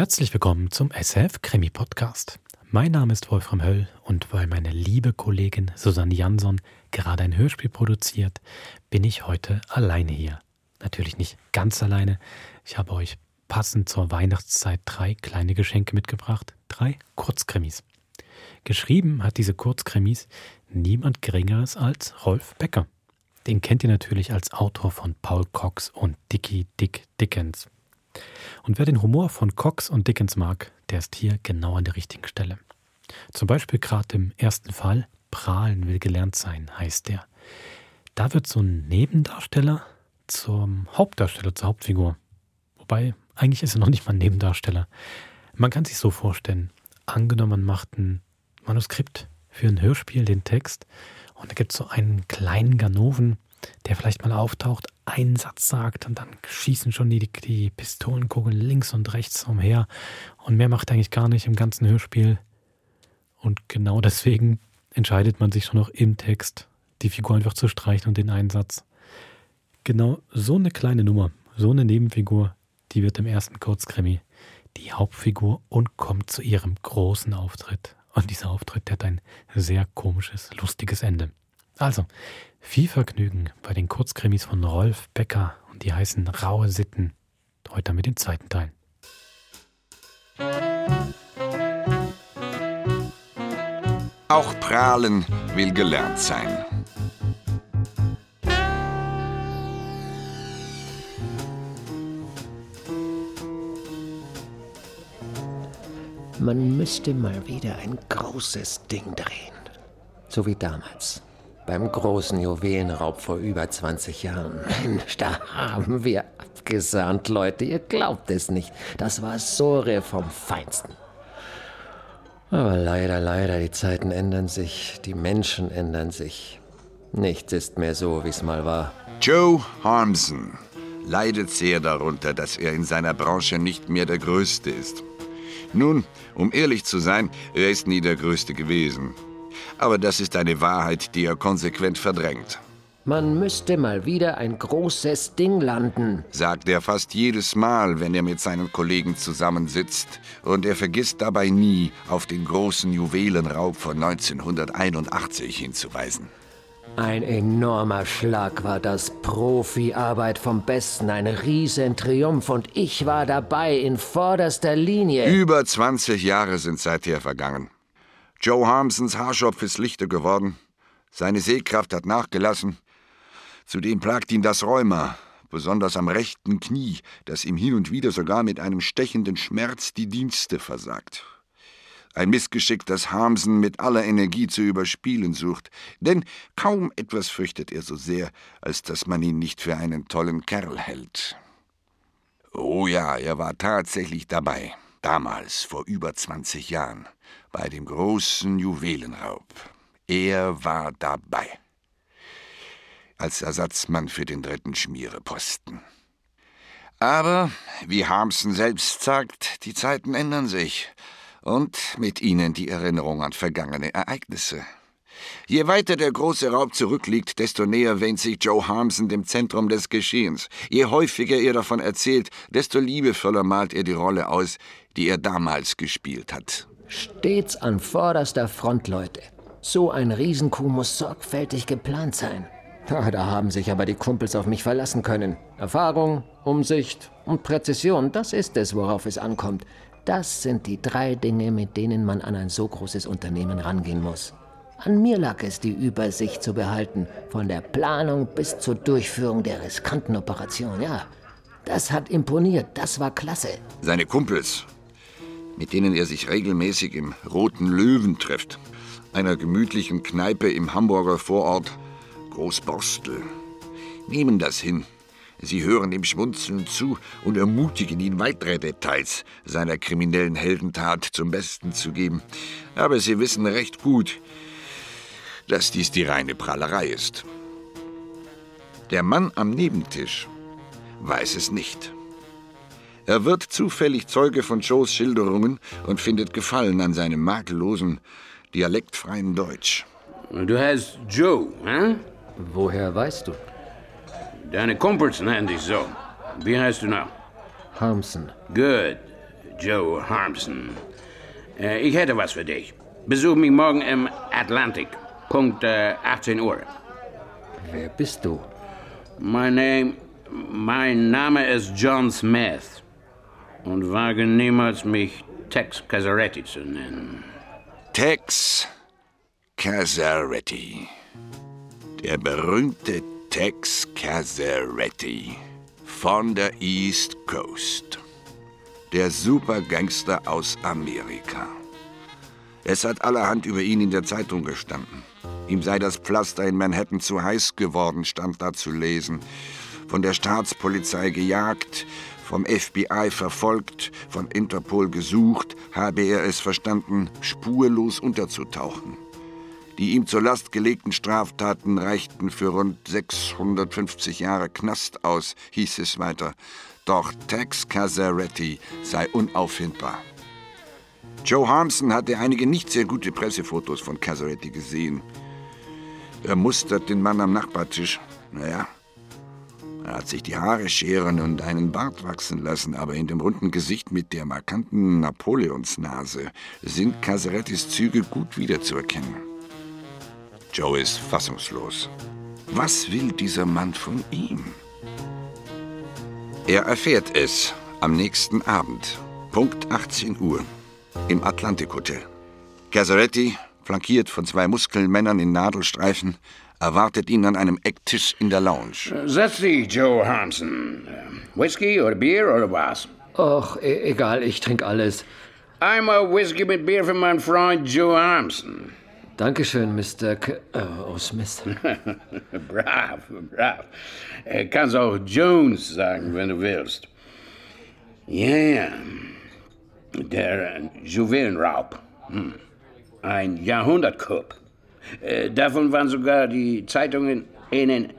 Herzlich willkommen zum SF Krimi Podcast. Mein Name ist Wolfram Höll und weil meine liebe Kollegin Susanne Jansson gerade ein Hörspiel produziert, bin ich heute alleine hier. Natürlich nicht ganz alleine. Ich habe euch passend zur Weihnachtszeit drei kleine Geschenke mitgebracht. Drei Kurzkrimis. Geschrieben hat diese Kurzkrimis niemand Geringeres als Rolf Becker. Den kennt ihr natürlich als Autor von Paul Cox und Dickie Dick Dickens. Und wer den Humor von Cox und Dickens mag, der ist hier genau an der richtigen Stelle. Zum Beispiel gerade im ersten Fall, Prahlen will gelernt sein, heißt der. Da wird so ein Nebendarsteller zum Hauptdarsteller, zur Hauptfigur. Wobei, eigentlich ist er noch nicht mal ein Nebendarsteller. Man kann sich so vorstellen, angenommen, man macht ein Manuskript für ein Hörspiel, den Text, und da gibt es so einen kleinen Ganoven, der vielleicht mal auftaucht, einen Satz sagt und dann schießen schon die, die Pistolenkugeln links und rechts umher und mehr macht er eigentlich gar nicht im ganzen Hörspiel. Und genau deswegen entscheidet man sich schon noch im Text, die Figur einfach zu streichen und den Einsatz. Genau so eine kleine Nummer, so eine Nebenfigur, die wird im ersten Kurzkrimi die Hauptfigur und kommt zu ihrem großen Auftritt. Und dieser Auftritt der hat ein sehr komisches, lustiges Ende. Also, viel Vergnügen bei den Kurzkrimis von Rolf Becker und die heißen Raue Sitten. Heute mit dem zweiten Teil. Auch prahlen will gelernt sein. Man müsste mal wieder ein großes Ding drehen. So wie damals. Beim großen Juwelenraub vor über 20 Jahren. Mensch, da haben wir abgesahnt, Leute. Ihr glaubt es nicht. Das war Sore vom Feinsten. Aber leider, leider, die Zeiten ändern sich. Die Menschen ändern sich. Nichts ist mehr so, wie es mal war. Joe Harmson leidet sehr darunter, dass er in seiner Branche nicht mehr der Größte ist. Nun, um ehrlich zu sein, er ist nie der Größte gewesen. Aber das ist eine Wahrheit, die er konsequent verdrängt. Man müsste mal wieder ein großes Ding landen, sagt er fast jedes Mal, wenn er mit seinen Kollegen zusammensitzt. Und er vergisst dabei nie, auf den großen Juwelenraub von 1981 hinzuweisen. Ein enormer Schlag war das. Profiarbeit vom Besten, ein Riesentriumph und ich war dabei in vorderster Linie. Über 20 Jahre sind seither vergangen. Joe Harmsons Haarschopf ist lichter geworden. Seine Sehkraft hat nachgelassen. Zudem plagt ihn das Rheuma, besonders am rechten Knie, das ihm hin und wieder sogar mit einem stechenden Schmerz die Dienste versagt. Ein Missgeschick, das Harmsen mit aller Energie zu überspielen sucht, denn kaum etwas fürchtet er so sehr, als dass man ihn nicht für einen tollen Kerl hält. Oh ja, er war tatsächlich dabei, damals vor über 20 Jahren, bei dem großen Juwelenraub. Er war dabei. Als Ersatzmann für den dritten Schmiereposten. Aber, wie Harmsen selbst sagt, die Zeiten ändern sich und mit ihnen die Erinnerung an vergangene Ereignisse. Je weiter der große Raub zurückliegt, desto näher wähnt sich Joe Harmson dem Zentrum des Geschehens. Je häufiger er davon erzählt, desto liebevoller malt er die Rolle aus, die er damals gespielt hat. Stets an vorderster Front, Leute. So ein Riesenkuh muss sorgfältig geplant sein. Da haben sich aber die Kumpels auf mich verlassen können. Erfahrung, Umsicht und Präzision, das ist es, worauf es ankommt. Das sind die drei Dinge, mit denen man an ein so großes Unternehmen rangehen muss. An mir lag es, die Übersicht zu behalten, von der Planung bis zur Durchführung der riskanten Operation. Ja, das hat imponiert, das war klasse. Seine Kumpels, mit denen er sich regelmäßig im Roten Löwen trifft, einer gemütlichen Kneipe im Hamburger Vorort Großborstel, nehmen das hin. Sie hören ihm schmunzelnd zu und ermutigen ihn, weitere Details seiner kriminellen Heldentat zum Besten zu geben. Aber sie wissen recht gut, dass dies die reine Prahlerei ist. Der Mann am Nebentisch weiß es nicht. Er wird zufällig Zeuge von Joes Schilderungen und findet Gefallen an seinem makellosen, dialektfreien Deutsch. Du heißt Joe, hä? Woher weißt du? Deine Kumpels nennen dich so. Wie heißt du noch? Harmson. Good. Joe Harmson. Äh, ich hätte was für dich. Besuch mich morgen im Atlantic. Punkt äh, 18 Uhr. Wer bist du? Mein, Name, mein Name ist John Smith. Und wage niemals, mich Tex Casaretti zu nennen. Tex Casaretti. Der berühmte Tex Casaretti von der East Coast. Der Supergangster aus Amerika. Es hat allerhand über ihn in der Zeitung gestanden. Ihm sei das Pflaster in Manhattan zu heiß geworden, stand da zu lesen. Von der Staatspolizei gejagt, vom FBI verfolgt, von Interpol gesucht, habe er es verstanden, spurlos unterzutauchen. Die ihm zur Last gelegten Straftaten reichten für rund 650 Jahre Knast aus, hieß es weiter. Doch Tex Casaretti sei unauffindbar. Joe Harmson hatte einige nicht sehr gute Pressefotos von Casaretti gesehen. Er mustert den Mann am Nachbartisch. Naja, er hat sich die Haare scheren und einen Bart wachsen lassen, aber in dem runden Gesicht mit der markanten Napoleonsnase sind Casarettis Züge gut wiederzuerkennen. Joe ist fassungslos. Was will dieser Mann von ihm? Er erfährt es am nächsten Abend, Punkt 18 Uhr, im Atlantic Hotel. Casaretti, flankiert von zwei Muskelmännern in Nadelstreifen, erwartet ihn an einem Ecktisch in der Lounge. Setz dich, Joe Harmson. Whisky oder Bier oder was? Och, e egal, ich trinke alles. Einmal Whisky mit Bier für meinen Freund Joe Harmson. Dankeschön, Mr. K oh, Smith. brav, brav. Äh, kannst auch Jones sagen, wenn du willst. Ja, ja. Der äh, Juwelenraub. Hm. Ein Jahrhundertcoup. Äh, davon waren sogar die Zeitungen in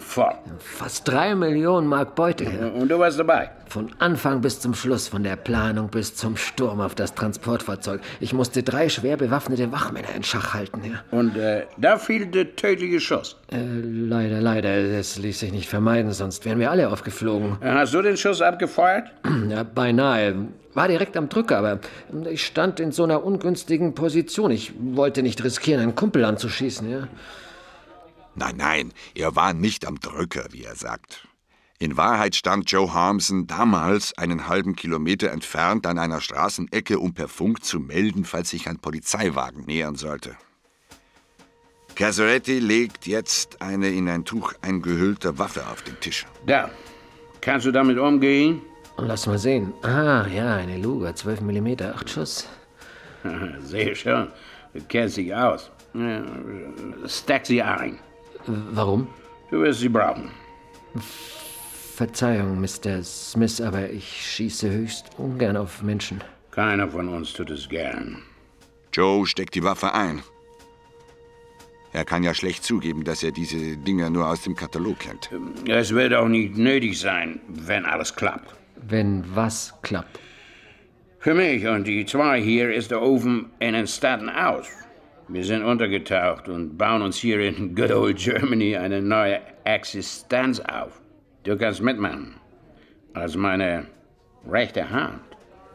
voll. Fast drei Millionen Mark Beute. Ja. Und du warst dabei? Von Anfang bis zum Schluss, von der Planung bis zum Sturm auf das Transportfahrzeug. Ich musste drei schwer bewaffnete Wachmänner in Schach halten. Ja. Und äh, da fiel der tödliche Schuss? Äh, leider, leider. Das ließ sich nicht vermeiden, sonst wären wir alle aufgeflogen. Hast du den Schuss abgefeuert? Ja, beinahe. War direkt am Drücker, aber ich stand in so einer ungünstigen Position. Ich wollte nicht riskieren, einen Kumpel anzuschießen, ja. Nein, nein, er war nicht am Drücker, wie er sagt. In Wahrheit stand Joe Harmson damals einen halben Kilometer entfernt an einer Straßenecke, um per Funk zu melden, falls sich ein Polizeiwagen nähern sollte. Casaretti legt jetzt eine in ein Tuch eingehüllte Waffe auf den Tisch. Da. Kannst du damit umgehen? Lass mal sehen. Ah, ja, eine Luger, 12 mm, 8 Schuss. Sehr schön. Du kennst dich aus. Stack sie ein. Warum? Du wirst sie brauchen. Verzeihung, Mr. Smith, aber ich schieße höchst ungern auf Menschen. Keiner von uns tut es gern. Joe steckt die Waffe ein. Er kann ja schlecht zugeben, dass er diese Dinger nur aus dem Katalog kennt. Es wird auch nicht nötig sein, wenn alles klappt. Wenn was klappt? Für mich und die zwei hier ist der Ofen in den Staaten aus. Wir sind untergetaucht und bauen uns hier in Good Old Germany eine neue Existenz auf. Du kannst mitmachen. Als meine rechte Hand.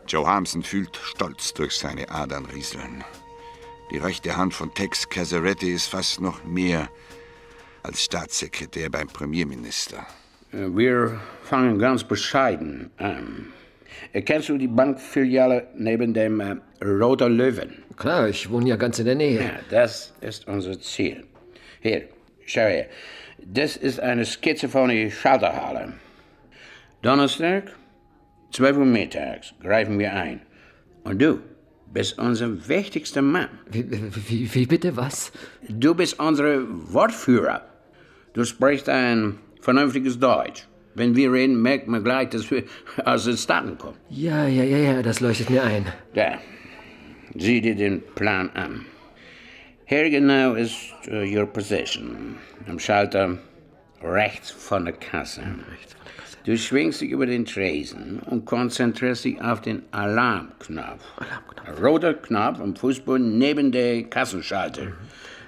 Joe Harmson fühlt Stolz durch seine Adern rieseln. Die rechte Hand von Tex Casaretti ist fast noch mehr als Staatssekretär beim Premierminister. Wir fangen ganz bescheiden an. Kennst du die Bankfiliale neben dem Roter Löwen? Klar, ich wohne ja ganz in der Nähe. Ja, das ist unser Ziel. Hier, schau her. Das ist eine Skizze von der Schalterhalle. Donnerstag, 12 Uhr mittags, greifen wir ein. Und du bist unser wichtigster Mann. Wie, wie, wie bitte was? Du bist unser Wortführer. Du sprichst ein vernünftiges Deutsch. Wenn wir reden, merkt man gleich, dass wir aus den Staaten kommen. Ja, ja, ja, ja, das leuchtet mir ein. Da, sieh dir den Plan an. Hier genau ist uh, your position. Am Schalter rechts von der Kasse. Du schwingst dich über den Tresen und konzentrierst dich auf den Alarmknopf. Alarmknopf. Roter Knopf am Fußboden neben der Kassenschalter. Mhm.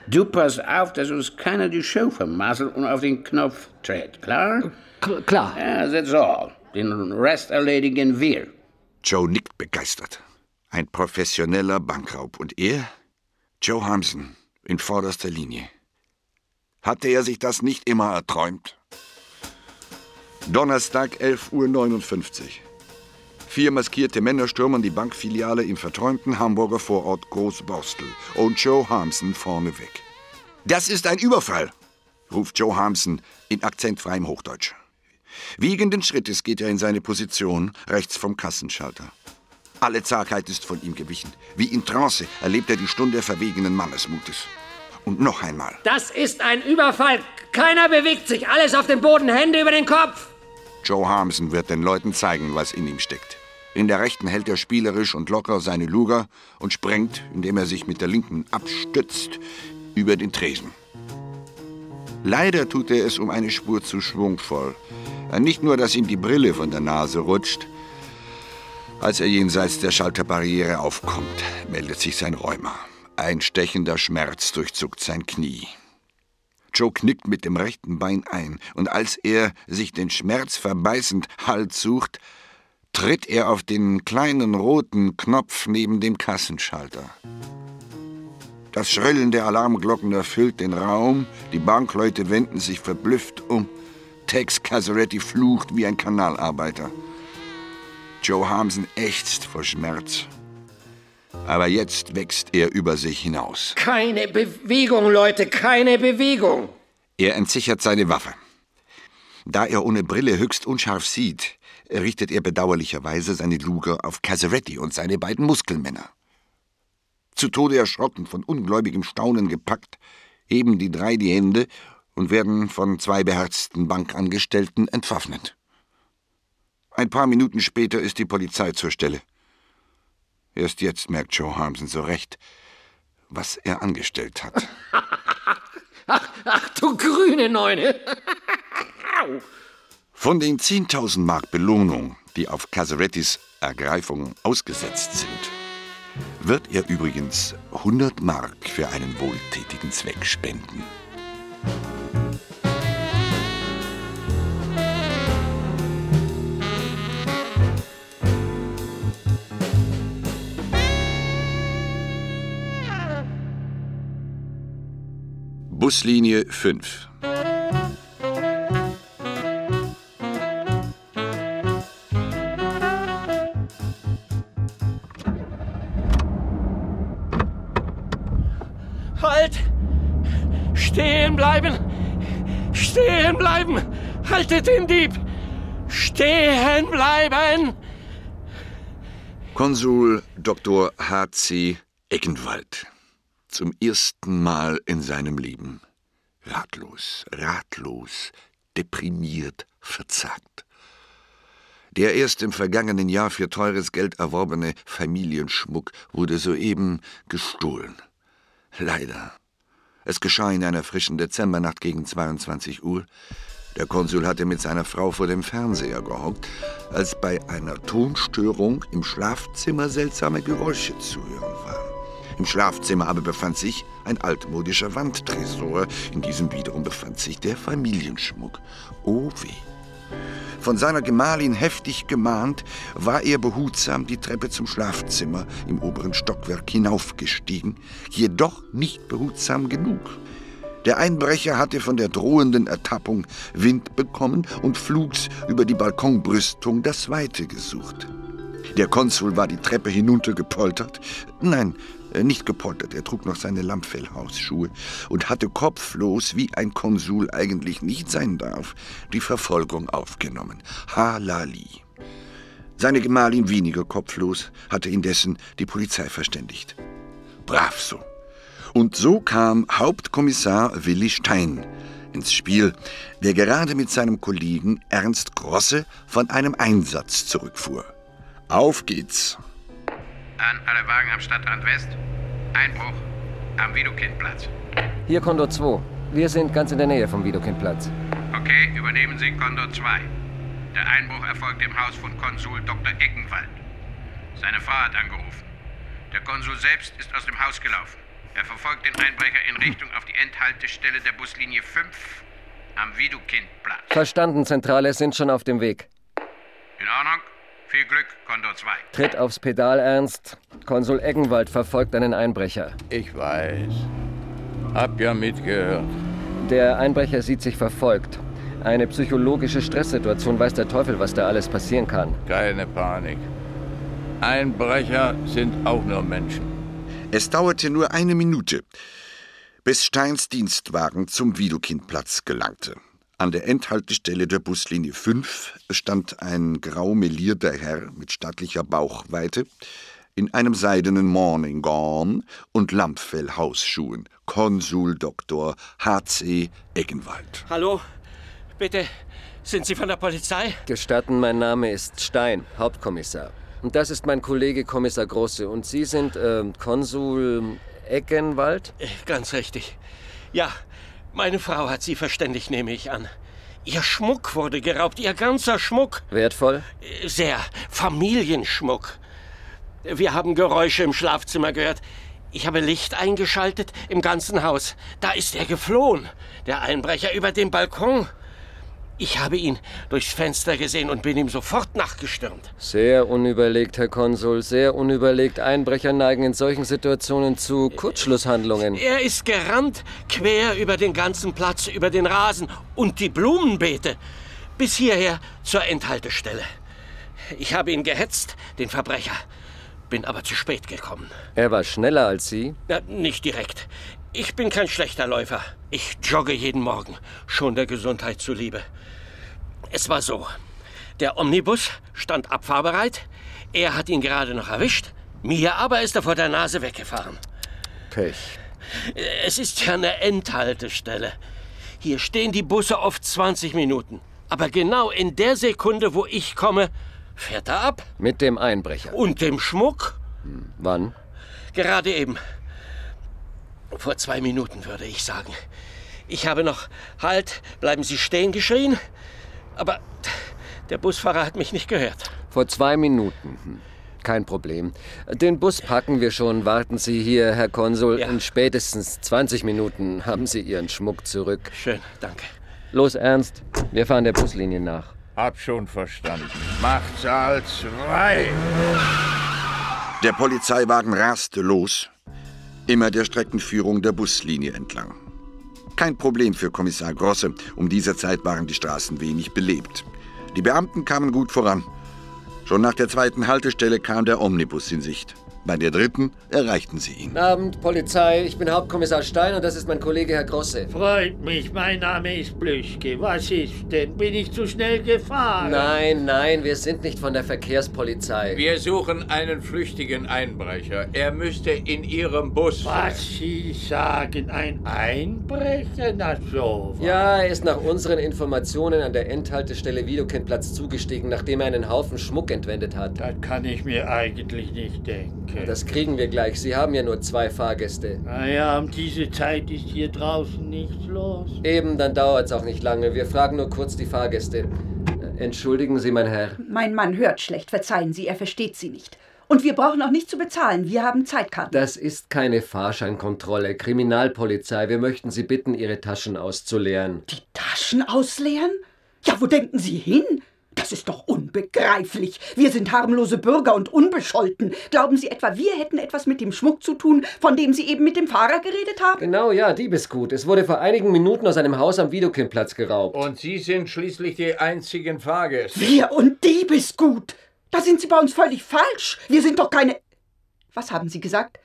Du passt auf, dass uns keiner die Show vermasselt und auf den Knopf tritt, klar? K klar. Ja, that's all. Den Rest erledigen wir. Joe nickt begeistert. Ein professioneller Bankraub. Und er? Joe Hamson, in vorderster Linie. Hatte er sich das nicht immer erträumt? Donnerstag, 11.59 Uhr. Vier maskierte Männer stürmen die Bankfiliale im verträumten Hamburger Vorort Großborstel und Joe Harmson vorneweg. Das ist ein Überfall, ruft Joe Harmson in akzentfreiem Hochdeutsch. Wiegenden Schrittes geht er in seine Position rechts vom Kassenschalter. Alle Zagheit ist von ihm gewichen. Wie in Trance erlebt er die Stunde verwegenen Mannesmutes. Und noch einmal. Das ist ein Überfall. Keiner bewegt sich. Alles auf dem Boden. Hände über den Kopf. Joe Harmson wird den Leuten zeigen, was in ihm steckt. In der rechten hält er spielerisch und locker seine Luger und sprengt, indem er sich mit der linken abstützt, über den Tresen. Leider tut er es um eine Spur zu schwungvoll. Nicht nur, dass ihm die Brille von der Nase rutscht. Als er jenseits der Schalterbarriere aufkommt, meldet sich sein Rheuma. Ein stechender Schmerz durchzuckt sein Knie. Joe knickt mit dem rechten Bein ein, und als er sich den Schmerz verbeißend Halt sucht, tritt er auf den kleinen roten Knopf neben dem Kassenschalter. Das Schrillen der Alarmglocken erfüllt den Raum, die Bankleute wenden sich verblüfft um. Tex Casaretti flucht wie ein Kanalarbeiter. Joe Harmson ächzt vor Schmerz. Aber jetzt wächst er über sich hinaus. Keine Bewegung, Leute, keine Bewegung. Er entsichert seine Waffe. Da er ohne Brille höchst unscharf sieht, richtet er bedauerlicherweise seine Luger auf Casaretti und seine beiden Muskelmänner. Zu Tode erschrocken, von ungläubigem Staunen gepackt, heben die drei die Hände und werden von zwei beherzten Bankangestellten entwaffnet. Ein paar Minuten später ist die Polizei zur Stelle. Erst jetzt merkt Joe Harmson so recht, was er angestellt hat. ach, ach, du grüne Neune! Von den 10.000 Mark Belohnung, die auf Casarettis Ergreifung ausgesetzt sind, wird er übrigens 100 Mark für einen wohltätigen Zweck spenden. Buslinie 5 Halt! Stehen bleiben! Stehen bleiben! Haltet den Dieb! Stehen bleiben! Konsul Dr. H.C. Eckenwald zum ersten Mal in seinem Leben. Ratlos, ratlos, deprimiert, verzagt. Der erst im vergangenen Jahr für teures Geld erworbene Familienschmuck wurde soeben gestohlen. Leider. Es geschah in einer frischen Dezembernacht gegen 22 Uhr. Der Konsul hatte mit seiner Frau vor dem Fernseher gehockt, als bei einer Tonstörung im Schlafzimmer seltsame Geräusche zu hören waren. Im Schlafzimmer aber befand sich ein altmodischer Wandtresor. In diesem wiederum befand sich der Familienschmuck. Oh weh. Von seiner Gemahlin heftig gemahnt, war er behutsam die Treppe zum Schlafzimmer im oberen Stockwerk hinaufgestiegen, jedoch nicht behutsam genug. Der Einbrecher hatte von der drohenden Ertappung Wind bekommen und flugs über die Balkonbrüstung das Weite gesucht. Der Konsul war die Treppe hinuntergepoltert. Nein, nicht gepoltert, er trug noch seine Lammfellhausschuhe und hatte kopflos, wie ein Konsul eigentlich nicht sein darf, die Verfolgung aufgenommen. Halali. Seine Gemahlin weniger kopflos hatte indessen die Polizei verständigt. Brav so. Und so kam Hauptkommissar Willi Stein ins Spiel, der gerade mit seinem Kollegen Ernst Grosse von einem Einsatz zurückfuhr. Auf geht's. An alle Wagen am Stadtrand West. Einbruch am Widokindplatz. Hier Kondor 2. Wir sind ganz in der Nähe vom Widokindplatz. Okay, übernehmen Sie Kondor 2. Der Einbruch erfolgt im Haus von Konsul Dr. Eckenwald. Seine Frau hat angerufen. Der Konsul selbst ist aus dem Haus gelaufen. Er verfolgt den Einbrecher in Richtung auf die Endhaltestelle der Buslinie 5 am Widokindplatz. Verstanden, Zentrale, sind schon auf dem Weg. In Ordnung. Viel Glück, Kondor 2. Tritt aufs Pedal, Ernst. Konsul Eggenwald verfolgt einen Einbrecher. Ich weiß. Hab ja mitgehört. Der Einbrecher sieht sich verfolgt. Eine psychologische Stresssituation, weiß der Teufel, was da alles passieren kann. Keine Panik. Einbrecher sind auch nur Menschen. Es dauerte nur eine Minute, bis Steins Dienstwagen zum Widokindplatz gelangte. An der Endhaltestelle der Buslinie 5 stand ein grau melierter Herr mit stattlicher Bauchweite in einem seidenen Morning Gown und Lammfellhausschuhen. Konsul Dr. H.C. Eggenwald. Hallo, bitte, sind Sie von der Polizei? Gestatten, mein Name ist Stein, Hauptkommissar. Und das ist mein Kollege Kommissar Große. Und Sie sind äh, Konsul Eggenwald? Äh, Ganz richtig. Ja, meine Frau hat Sie verständigt, nehme ich an. Ihr Schmuck wurde geraubt, Ihr ganzer Schmuck. Wertvoll? Äh, Sehr Familienschmuck. Wir haben Geräusche im Schlafzimmer gehört. Ich habe Licht eingeschaltet im ganzen Haus. Da ist er geflohen, der Einbrecher über den Balkon. Ich habe ihn durchs Fenster gesehen und bin ihm sofort nachgestürmt. Sehr unüberlegt, Herr Konsul, sehr unüberlegt. Einbrecher neigen in solchen Situationen zu Kurzschlusshandlungen. Er ist gerannt, quer über den ganzen Platz, über den Rasen und die Blumenbeete, bis hierher zur Endhaltestelle. Ich habe ihn gehetzt, den Verbrecher, bin aber zu spät gekommen. Er war schneller als Sie? Na, nicht direkt. Ich bin kein schlechter Läufer. Ich jogge jeden Morgen, schon der Gesundheit zuliebe. Es war so. Der Omnibus stand abfahrbereit. Er hat ihn gerade noch erwischt. Mir aber ist er vor der Nase weggefahren. Pech. Es ist ja eine Endhaltestelle. Hier stehen die Busse oft 20 Minuten. Aber genau in der Sekunde, wo ich komme, fährt er ab. Mit dem Einbrecher. Und dem Schmuck? Wann? Gerade eben. Vor zwei Minuten, würde ich sagen. Ich habe noch Halt, bleiben Sie stehen geschrien. Aber der Busfahrer hat mich nicht gehört. Vor zwei Minuten. Hm. Kein Problem. Den Bus packen wir schon. Warten Sie hier, Herr Konsul. Ja. In spätestens 20 Minuten haben Sie Ihren Schmuck zurück. Schön, danke. Los, Ernst. Wir fahren der Buslinie nach. Hab schon verstanden. Macht Saal 2. Der Polizeiwagen raste los, immer der Streckenführung der Buslinie entlang. Kein Problem für Kommissar Grosse, um diese Zeit waren die Straßen wenig belebt. Die Beamten kamen gut voran. Schon nach der zweiten Haltestelle kam der Omnibus in Sicht. Bei der dritten erreichten sie ihn. Guten Abend, Polizei. Ich bin Hauptkommissar Stein und das ist mein Kollege Herr Grosse. Freut mich, mein Name ist Plüschke. Was ist denn? Bin ich zu schnell gefahren? Nein, nein, wir sind nicht von der Verkehrspolizei. Wir suchen einen flüchtigen Einbrecher. Er müsste in Ihrem Bus sein. Was Sie sagen, ein Einbrecher? Na so. Ja, er ist nach unseren Informationen an der Endhaltestelle Widokindplatz zugestiegen, nachdem er einen Haufen Schmuck entwendet hat. Das kann ich mir eigentlich nicht denken. Das kriegen wir gleich. Sie haben ja nur zwei Fahrgäste. Naja, um diese Zeit ist hier draußen nichts los. Eben, dann dauert's auch nicht lange. Wir fragen nur kurz die Fahrgäste. Äh, Entschuldigen Sie, mein Herr. Mein Mann hört schlecht, verzeihen Sie, er versteht Sie nicht. Und wir brauchen auch nicht zu bezahlen, wir haben Zeitkarten. Das ist keine Fahrscheinkontrolle. Kriminalpolizei. Wir möchten Sie bitten, Ihre Taschen auszuleeren. Die Taschen ausleeren? Ja, wo denken Sie hin? Das ist doch unbegreiflich. Wir sind harmlose Bürger und unbescholten. Glauben Sie etwa, wir hätten etwas mit dem Schmuck zu tun, von dem Sie eben mit dem Fahrer geredet haben? Genau, ja, Diebesgut. Es wurde vor einigen Minuten aus einem Haus am Widokindplatz geraubt. Und Sie sind schließlich die einzigen Fahrgäste. Wir und Diebesgut. Da sind Sie bei uns völlig falsch. Wir sind doch keine. Was haben Sie gesagt?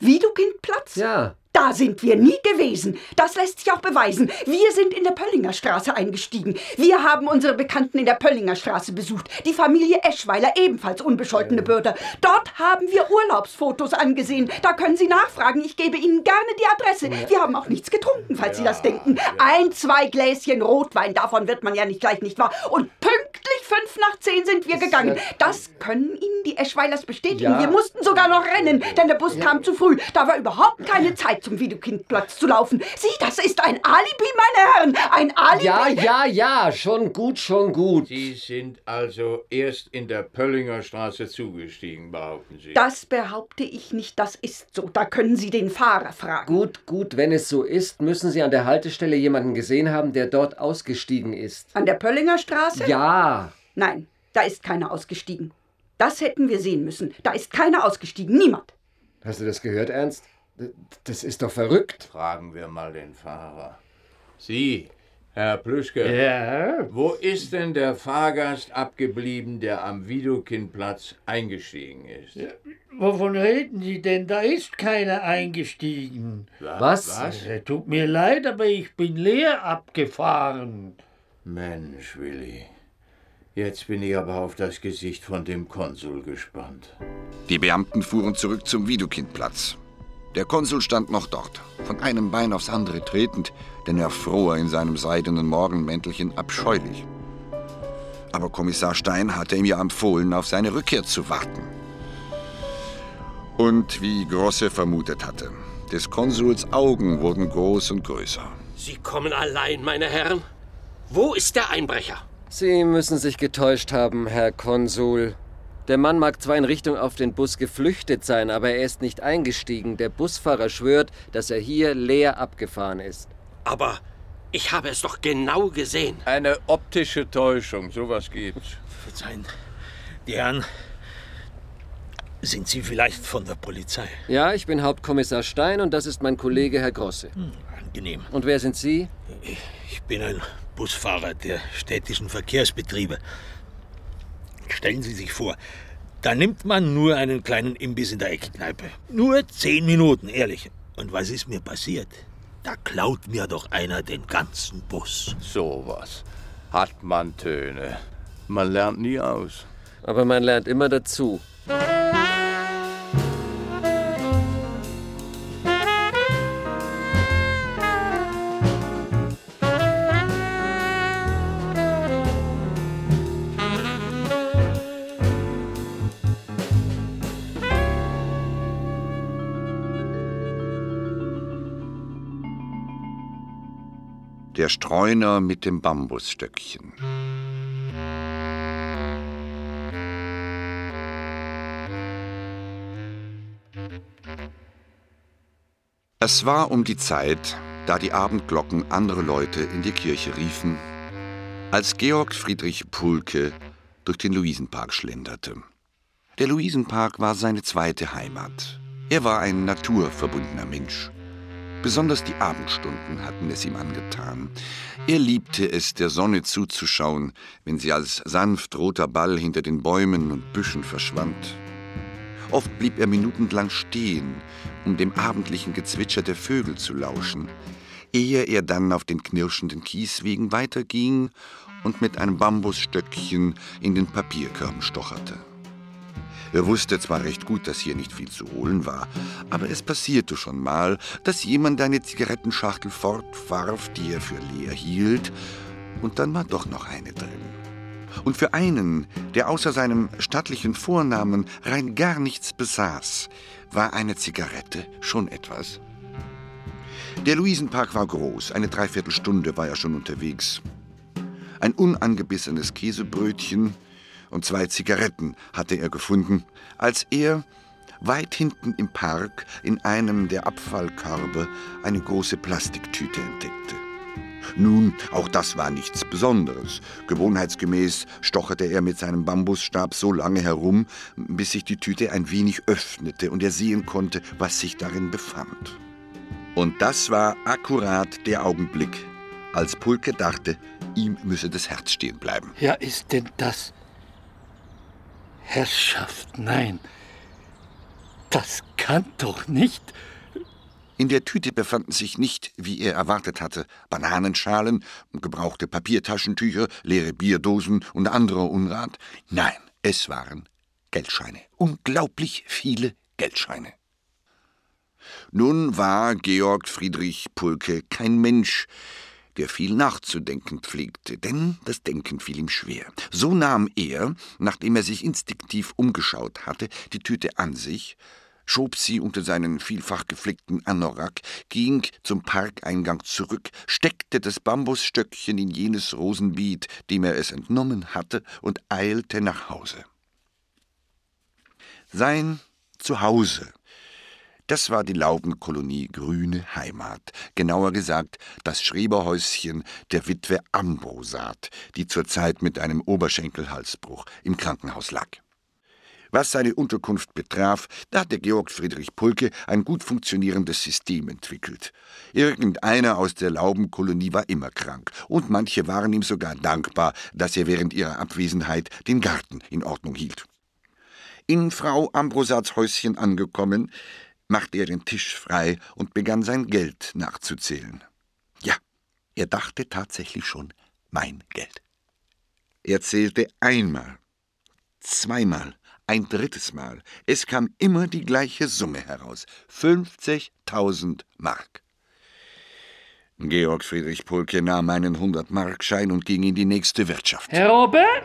Widokindplatz? Ja, Da sind wir nie gewesen. Das lässt sich auch beweisen. Wir sind in der Pöllinger Straße eingestiegen. Wir haben unsere Bekannten in der Pöllinger Straße besucht. Die Familie Eschweiler, ebenfalls unbescholtene Bürger. Dort haben wir Urlaubsfotos angesehen. Da können Sie nachfragen. Ich gebe Ihnen gerne die Adresse. Wir haben auch nichts getrunken, falls Sie das denken. Ein, zwei Gläschen Rotwein, davon wird man ja nicht gleich, nicht wahr? Und pünktlich fünf nach zehn sind wir gegangen. Das können Ihnen die Eschweilers bestätigen. Ja. Wir mussten sogar noch rennen, denn der Bus kam zu früh. Da war überhaupt keine Zeit, zum Widokindplatz zu laufen. Sieh, das ist ein Alibi, meine Herren. Ein Alibi. ja, ja, ja. Schon gut, schon gut. Sie sind also erst in der Pöllinger Straße zugestiegen, behaupten Sie. Das behaupte ich nicht, das ist so. Da können Sie den Fahrer fragen. Gut, gut, wenn es so ist, müssen Sie an der Haltestelle jemanden gesehen haben, der dort ausgestiegen ist. An der Pöllinger Straße? Ja, Nein, da ist keiner ausgestiegen. Das hätten wir sehen müssen. Da ist keiner ausgestiegen, niemand. Hast du das gehört, Ernst? Das ist doch verrückt. Fragen wir mal den Fahrer. Sie, Herr Plüschke. Ja? Wo ist denn der Fahrgast abgeblieben, der am Widokindplatz eingestiegen ist? Ja, wovon reden Sie denn? Da ist keiner eingestiegen. Was? Was? Tut mir leid, aber ich bin leer abgefahren. Mensch, Willi. Jetzt bin ich aber auf das Gesicht von dem Konsul gespannt. Die Beamten fuhren zurück zum Widokindplatz. Der Konsul stand noch dort, von einem Bein aufs andere tretend, denn er fror in seinem seidenen Morgenmäntelchen abscheulich. Aber Kommissar Stein hatte ihm ja empfohlen, auf seine Rückkehr zu warten. Und wie Grosse vermutet hatte, des Konsuls Augen wurden groß und größer. Sie kommen allein, meine Herren. Wo ist der Einbrecher? Sie müssen sich getäuscht haben, Herr Konsul. Der Mann mag zwar in Richtung auf den Bus geflüchtet sein, aber er ist nicht eingestiegen. Der Busfahrer schwört, dass er hier leer abgefahren ist. Aber ich habe es doch genau gesehen. Eine optische Täuschung, sowas gibt's. Verzeihen. Die Herren, sind Sie vielleicht von der Polizei? Ja, ich bin Hauptkommissar Stein und das ist mein Kollege Herr Grosse. Hm, angenehm. Und wer sind Sie? Ich bin ein Busfahrer der städtischen Verkehrsbetriebe. Stellen Sie sich vor, da nimmt man nur einen kleinen Imbiss in der Eckkneipe. Nur zehn Minuten, ehrlich. Und was ist mir passiert? Da klaut mir doch einer den ganzen Bus. Sowas. Hat man Töne. Man lernt nie aus. Aber man lernt immer dazu. Streuner mit dem Bambusstöckchen. Es war um die Zeit, da die Abendglocken andere Leute in die Kirche riefen, als Georg Friedrich Pulke durch den Luisenpark schlenderte. Der Luisenpark war seine zweite Heimat. Er war ein naturverbundener Mensch. Besonders die Abendstunden hatten es ihm angetan. Er liebte es, der Sonne zuzuschauen, wenn sie als sanft roter Ball hinter den Bäumen und Büschen verschwand. Oft blieb er minutenlang stehen, um dem abendlichen Gezwitscher der Vögel zu lauschen, ehe er dann auf den knirschenden Kieswegen weiterging und mit einem Bambusstöckchen in den Papierkörben stocherte. Er wusste zwar recht gut, dass hier nicht viel zu holen war, aber es passierte schon mal, dass jemand eine Zigarettenschachtel fortwarf, die er für leer hielt, und dann war doch noch eine drin. Und für einen, der außer seinem stattlichen Vornamen rein gar nichts besaß, war eine Zigarette schon etwas. Der Luisenpark war groß, eine Dreiviertelstunde war er schon unterwegs. Ein unangebissenes Käsebrötchen und zwei Zigaretten hatte er gefunden, als er weit hinten im Park in einem der Abfallkörbe eine große Plastiktüte entdeckte. Nun, auch das war nichts Besonderes. Gewohnheitsgemäß stocherte er mit seinem Bambusstab so lange herum, bis sich die Tüte ein wenig öffnete und er sehen konnte, was sich darin befand. Und das war akkurat der Augenblick, als Pulke dachte, ihm müsse das Herz stehen bleiben. Ja, ist denn das Herrschaft, nein. Das kann doch nicht. In der Tüte befanden sich nicht, wie er erwartet hatte, Bananenschalen, gebrauchte Papiertaschentücher, leere Bierdosen und anderer Unrat. Nein, es waren Geldscheine. Unglaublich viele Geldscheine. Nun war Georg Friedrich Pulke kein Mensch, der viel nachzudenken pflegte, denn das Denken fiel ihm schwer. So nahm er, nachdem er sich instinktiv umgeschaut hatte, die Tüte an sich, schob sie unter seinen vielfach geflickten Anorak, ging zum Parkeingang zurück, steckte das Bambusstöckchen in jenes Rosenbeet, dem er es entnommen hatte, und eilte nach Hause. Sein Zuhause das war die Laubenkolonie Grüne Heimat, genauer gesagt das Schreberhäuschen der Witwe Ambosat, die zurzeit mit einem Oberschenkelhalsbruch im Krankenhaus lag. Was seine Unterkunft betraf, da hatte Georg Friedrich Pulke ein gut funktionierendes System entwickelt. Irgendeiner aus der Laubenkolonie war immer krank, und manche waren ihm sogar dankbar, dass er während ihrer Abwesenheit den Garten in Ordnung hielt. In Frau Ambrosats Häuschen angekommen, machte er den Tisch frei und begann sein Geld nachzuzählen. Ja, er dachte tatsächlich schon mein Geld. Er zählte einmal, zweimal, ein drittes Mal. Es kam immer die gleiche Summe heraus. 50.000 Mark. Georg Friedrich Pulke nahm einen 100-Markschein und ging in die nächste Wirtschaft. Herr Robert,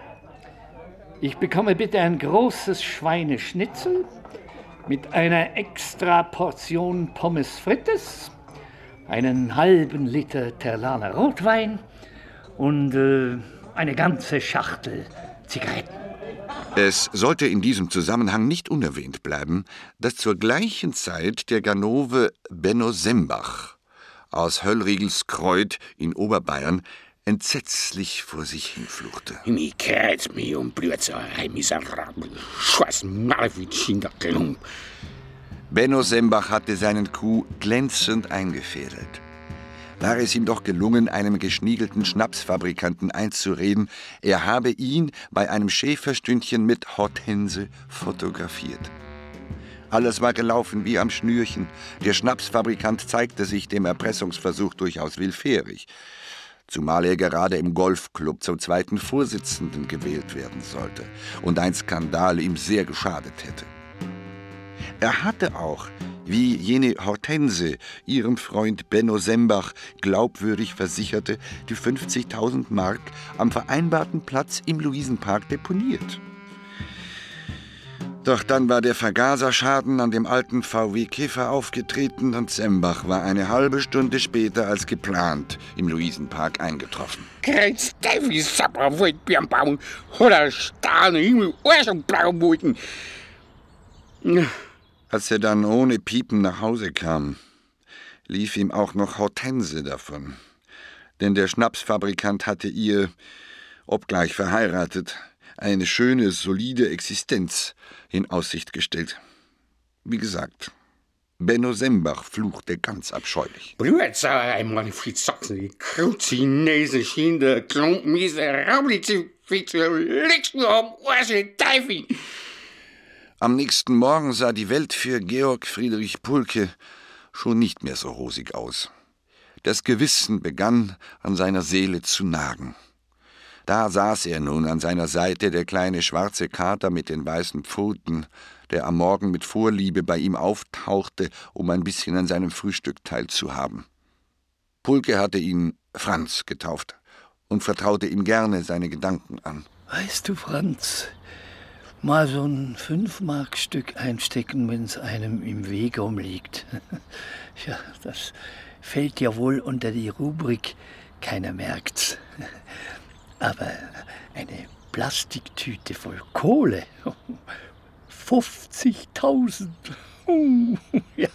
ich bekomme bitte ein großes Schweineschnitzel mit einer extra Portion Pommes frites, einen halben Liter Terlaner Rotwein und äh, eine ganze Schachtel Zigaretten. Es sollte in diesem Zusammenhang nicht unerwähnt bleiben, dass zur gleichen Zeit der Ganove Benno Sembach aus Höllriegelskreuth in Oberbayern entsetzlich vor sich hinfluchte. Mi kreuz mi um Blödsauerei, miserabel, scheiß Malwitsch in der Klump. Benno Sembach hatte seinen Coup glänzend eingefädelt war es ihm doch gelungen, einem geschniegelten Schnapsfabrikanten einzureden, er habe ihn bei einem Schäferstündchen mit Hortense fotografiert. Alles war gelaufen wie am Schnürchen. Der Schnapsfabrikant zeigte sich dem Erpressungsversuch durchaus willfährig, zumal er gerade im Golfclub zum zweiten Vorsitzenden gewählt werden sollte und ein Skandal ihm sehr geschadet hätte. Er hatte auch wie jene Hortense ihrem Freund Benno Sembach glaubwürdig versicherte, die 50.000 Mark am vereinbarten Platz im Luisenpark deponiert. Doch dann war der Vergaserschaden an dem alten VW Käfer aufgetreten und Sembach war eine halbe Stunde später als geplant im Luisenpark eingetroffen. Kreuz Davies Sapper wollt Birnbaum oder Sterne Himmel Arsch und Blaumuten. Als er dann ohne Piepen nach Hause kam, lief ihm auch noch Hortense davon. Denn der Schnapsfabrikant hatte ihr, obgleich verheiratet, eine schöne, solide Existenz in Aussicht gestellt. Wie gesagt, Benno Sembach fluchte ganz abscheulich. Blödsauerei, meine Fritzachsen, die Krauzinese, Schinde, Klumpmiese, Raublitze, nur am Teufel! Am nächsten Morgen sah die Welt für Georg Friedrich Pulke schon nicht mehr so rosig aus. Das Gewissen begann an seiner Seele zu nagen. Da saß er nun an seiner Seite, der kleine schwarze Kater mit den weißen Pfoten, der am Morgen mit Vorliebe bei ihm auftauchte, um ein bisschen an seinem Frühstück teilzuhaben. Pulke hatte ihn Franz getauft und vertraute ihm gerne seine Gedanken an. Weißt du, Franz, mal so ein Fünfmarkstück einstecken, wenn es einem im Weg umliegt. ja, das fällt ja wohl unter die Rubrik, keiner merkt's. Aber eine Plastiktüte voll Kohle, 50.000. ja,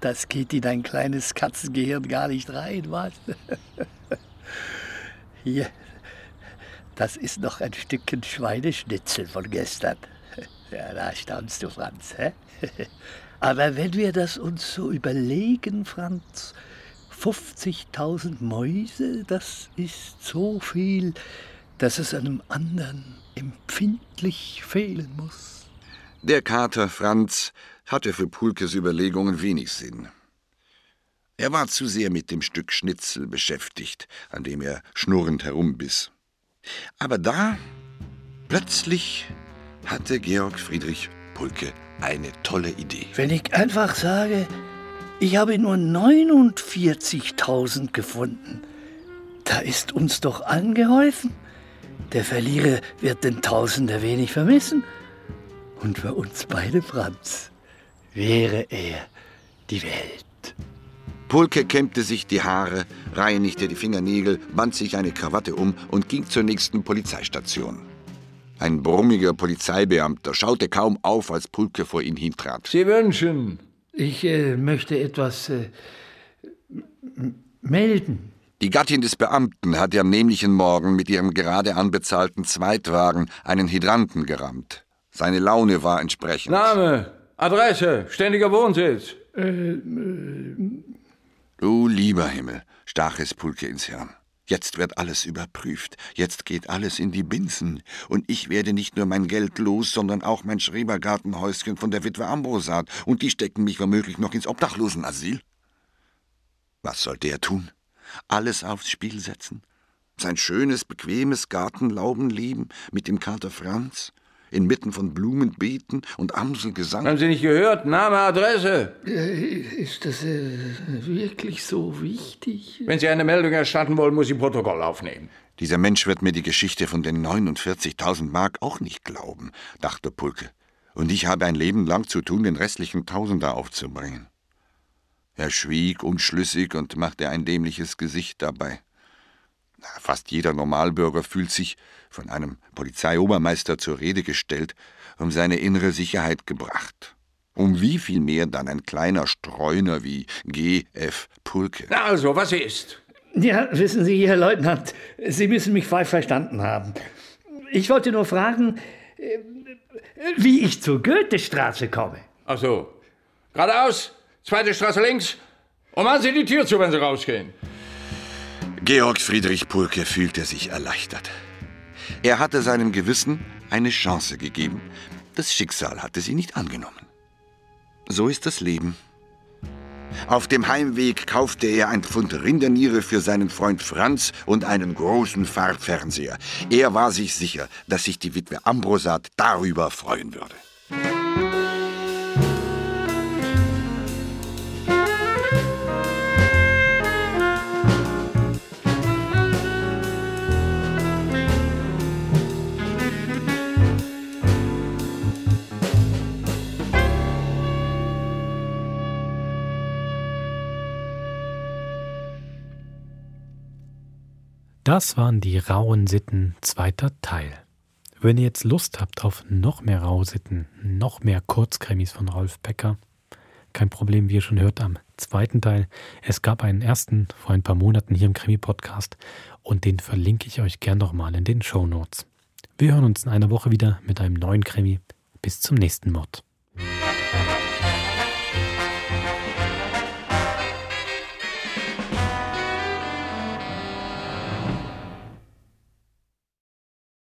das geht in ein kleines Katzengehirn gar nicht rein, was? Hier, das ist noch ein Stückchen Schweineschnitzel von gestern. Ja, da staunst du, Franz. Hä? Aber wenn wir das uns so überlegen, Franz, 50.000 Mäuse, das ist so viel, dass es einem anderen empfindlich fehlen muss. Der Kater Franz hatte für Pulkes Überlegungen wenig Sinn. Er war zu sehr mit dem Stück Schnitzel beschäftigt, an dem er schnurrend herumbiss. Aber da, plötzlich, hatte Georg Friedrich Pulke eine tolle Idee. Wenn ich einfach sage, ich habe nur 49.000 gefunden, da ist uns doch allen geholfen. Der Verlierer wird den Tausender wenig vermissen. Und für uns beide, Franz, wäre er die Welt. Pulke kämmte sich die Haare, reinigte die Fingernägel, band sich eine Krawatte um und ging zur nächsten Polizeistation. Ein brummiger Polizeibeamter schaute kaum auf, als Pulke vor ihn hintrat. Sie wünschen. Ich äh, möchte etwas äh, melden. Die Gattin des Beamten hatte am nämlichen Morgen mit ihrem gerade anbezahlten Zweitwagen einen Hydranten gerammt. Seine Laune war entsprechend. Name, Adresse, ständiger Wohnsitz. Du lieber Himmel, stach es Pulke ins Hirn. Jetzt wird alles überprüft, jetzt geht alles in die Binsen, und ich werde nicht nur mein Geld los, sondern auch mein Schrebergartenhäuschen von der Witwe Ambrosat, und die stecken mich womöglich noch ins Obdachlosenasyl. Was sollte er tun? Alles aufs Spiel setzen? Sein schönes, bequemes Gartenlaubenleben mit dem Kater Franz? Inmitten von Blumenbeeten und Amselgesang? Haben Sie nicht gehört? Name, Adresse. Ist das äh, wirklich so wichtig? Wenn Sie eine Meldung erstatten wollen, muss ich Protokoll aufnehmen. Dieser Mensch wird mir die Geschichte von den 49.000 Mark auch nicht glauben, dachte Pulke. Und ich habe ein Leben lang zu tun, den restlichen Tausender aufzubringen. Er schwieg unschlüssig und machte ein dämliches Gesicht dabei. Fast jeder Normalbürger fühlt sich, von einem Polizeiobermeister zur Rede gestellt, um seine innere Sicherheit gebracht. Um wie viel mehr dann ein kleiner Streuner wie G. F. Pulke. Na also, was ist? Ja, wissen Sie, Herr Leutnant, Sie müssen mich falsch verstanden haben. Ich wollte nur fragen, äh, wie ich zur Goethestraße komme. Ach so. Geradeaus, zweite Straße links. Und machen Sie die Tür zu, wenn Sie rausgehen. Georg Friedrich Pulke fühlte sich erleichtert. Er hatte seinem Gewissen eine Chance gegeben. Das Schicksal hatte sie nicht angenommen. So ist das Leben. Auf dem Heimweg kaufte er ein Pfund Rinderniere für seinen Freund Franz und einen großen Farbfernseher. Er war sich sicher, dass sich die Witwe Ambrosat darüber freuen würde. Das waren die rauen Sitten, zweiter Teil. Wenn ihr jetzt Lust habt auf noch mehr raue Sitten, noch mehr Kurzkrimis von Rolf Becker, kein Problem, wie ihr schon hört, am zweiten Teil. Es gab einen ersten vor ein paar Monaten hier im Krimi-Podcast und den verlinke ich euch gern nochmal in den Show Notes. Wir hören uns in einer Woche wieder mit einem neuen Krimi. Bis zum nächsten Mord.